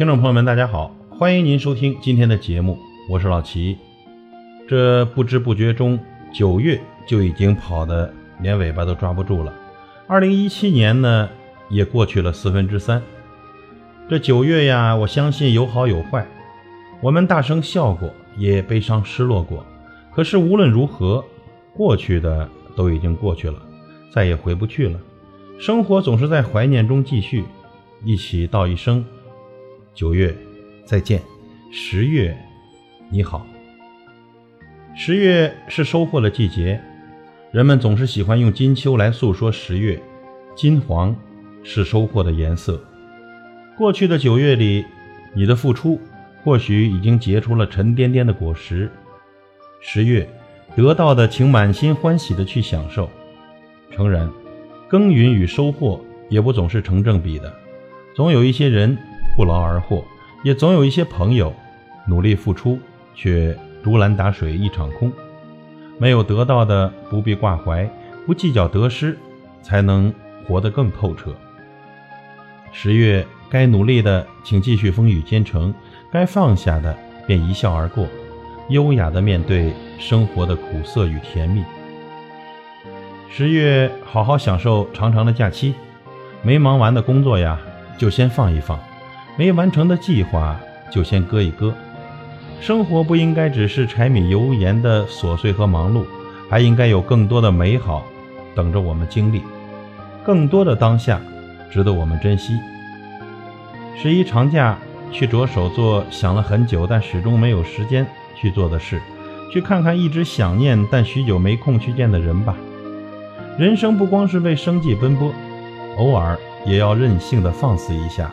听众朋友们，大家好，欢迎您收听今天的节目，我是老齐。这不知不觉中，九月就已经跑得连尾巴都抓不住了。二零一七年呢，也过去了四分之三。这九月呀，我相信有好有坏，我们大声笑过，也悲伤失落过。可是无论如何，过去的都已经过去了，再也回不去了。生活总是在怀念中继续，一起道一声九月再见，十月你好。十月是收获的季节，人们总是喜欢用金秋来诉说十月，金黄是收获的颜色。过去的九月里，你的付出或许已经结出了沉甸甸的果实，十月得到的，请满心欢喜的去享受。诚然。耕耘与收获也不总是成正比的，总有一些人不劳而获，也总有一些朋友努力付出却竹篮打水一场空。没有得到的不必挂怀，不计较得失，才能活得更透彻。十月该努力的，请继续风雨兼程；该放下的，便一笑而过，优雅的面对生活的苦涩与甜蜜。十月，好好享受长长的假期，没忙完的工作呀，就先放一放；没完成的计划，就先搁一搁。生活不应该只是柴米油盐的琐碎和忙碌，还应该有更多的美好等着我们经历，更多的当下值得我们珍惜。十一长假，去着手做想了很久但始终没有时间去做的事，去看看一直想念但许久没空去见的人吧。人生不光是为生计奔波，偶尔也要任性的放肆一下，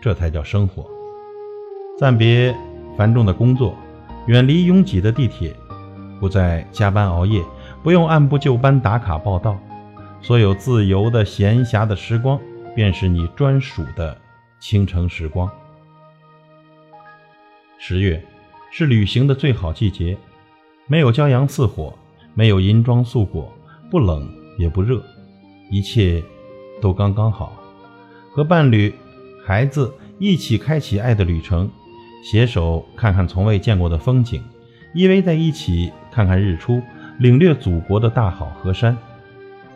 这才叫生活。暂别繁重的工作，远离拥挤的地铁，不再加班熬夜，不用按部就班打卡报到。所有自由的闲暇的时光，便是你专属的倾城时光。十月是旅行的最好季节，没有骄阳似火，没有银装素裹，不冷。也不热，一切都刚刚好。和伴侣、孩子一起开启爱的旅程，携手看看从未见过的风景，依偎在一起看看日出，领略祖国的大好河山。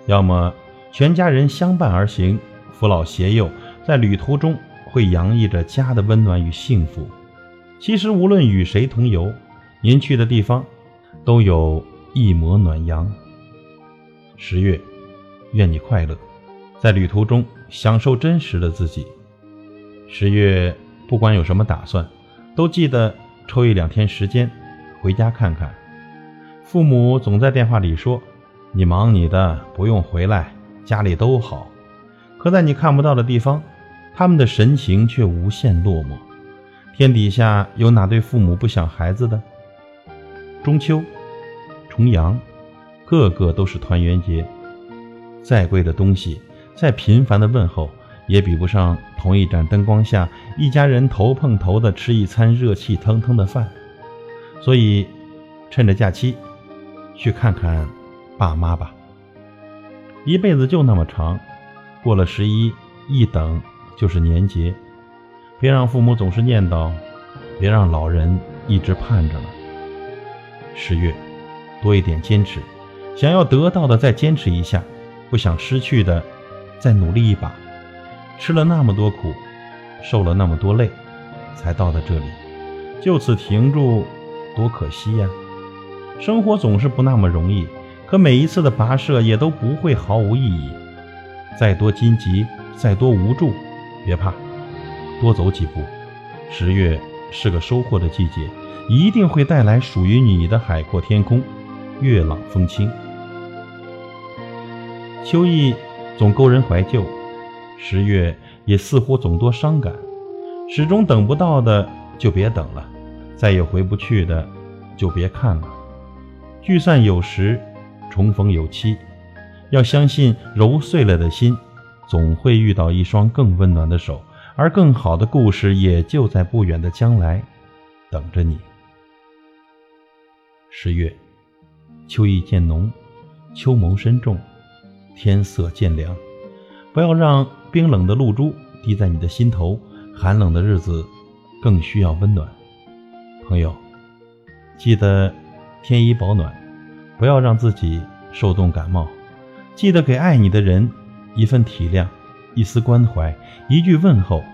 要么全家人相伴而行，扶老携幼，在旅途中会洋溢着家的温暖与幸福。其实无论与谁同游，您去的地方都有一抹暖阳。十月，愿你快乐，在旅途中享受真实的自己。十月，不管有什么打算，都记得抽一两天时间回家看看。父母总在电话里说：“你忙你的，不用回来，家里都好。”可在你看不到的地方，他们的神情却无限落寞。天底下有哪对父母不想孩子的？中秋，重阳。个个都是团圆节，再贵的东西，再频繁的问候，也比不上同一盏灯光下一家人头碰头的吃一餐热气腾腾的饭。所以，趁着假期，去看看爸妈吧。一辈子就那么长，过了十一，一等就是年节。别让父母总是念叨，别让老人一直盼着了。十月，多一点坚持。想要得到的，再坚持一下；不想失去的，再努力一把。吃了那么多苦，受了那么多累，才到了这里，就此停住，多可惜呀！生活总是不那么容易，可每一次的跋涉也都不会毫无意义。再多荆棘，再多无助，别怕，多走几步。十月是个收获的季节，一定会带来属于你的海阔天空，月朗风清。秋意总勾人怀旧，十月也似乎总多伤感。始终等不到的就别等了，再也回不去的就别看了。聚散有时，重逢有期。要相信揉碎了的心，总会遇到一双更温暖的手，而更好的故事也就在不远的将来等着你。十月，秋意渐浓，秋谋深重。天色渐凉，不要让冰冷的露珠滴在你的心头。寒冷的日子更需要温暖。朋友，记得添衣保暖，不要让自己受冻感冒。记得给爱你的人一份体谅，一丝关怀，一句问候，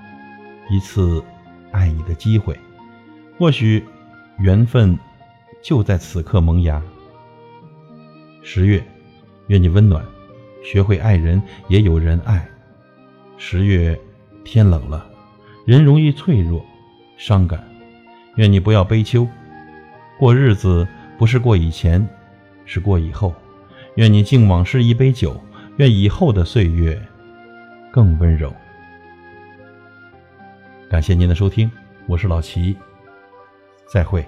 一次爱你的机会。或许缘分就在此刻萌芽。十月，愿你温暖，学会爱人，也有人爱。十月，天冷了，人容易脆弱、伤感。愿你不要悲秋，过日子不是过以前，是过以后。愿你敬往事一杯酒，愿以后的岁月更温柔。感谢您的收听，我是老齐，再会。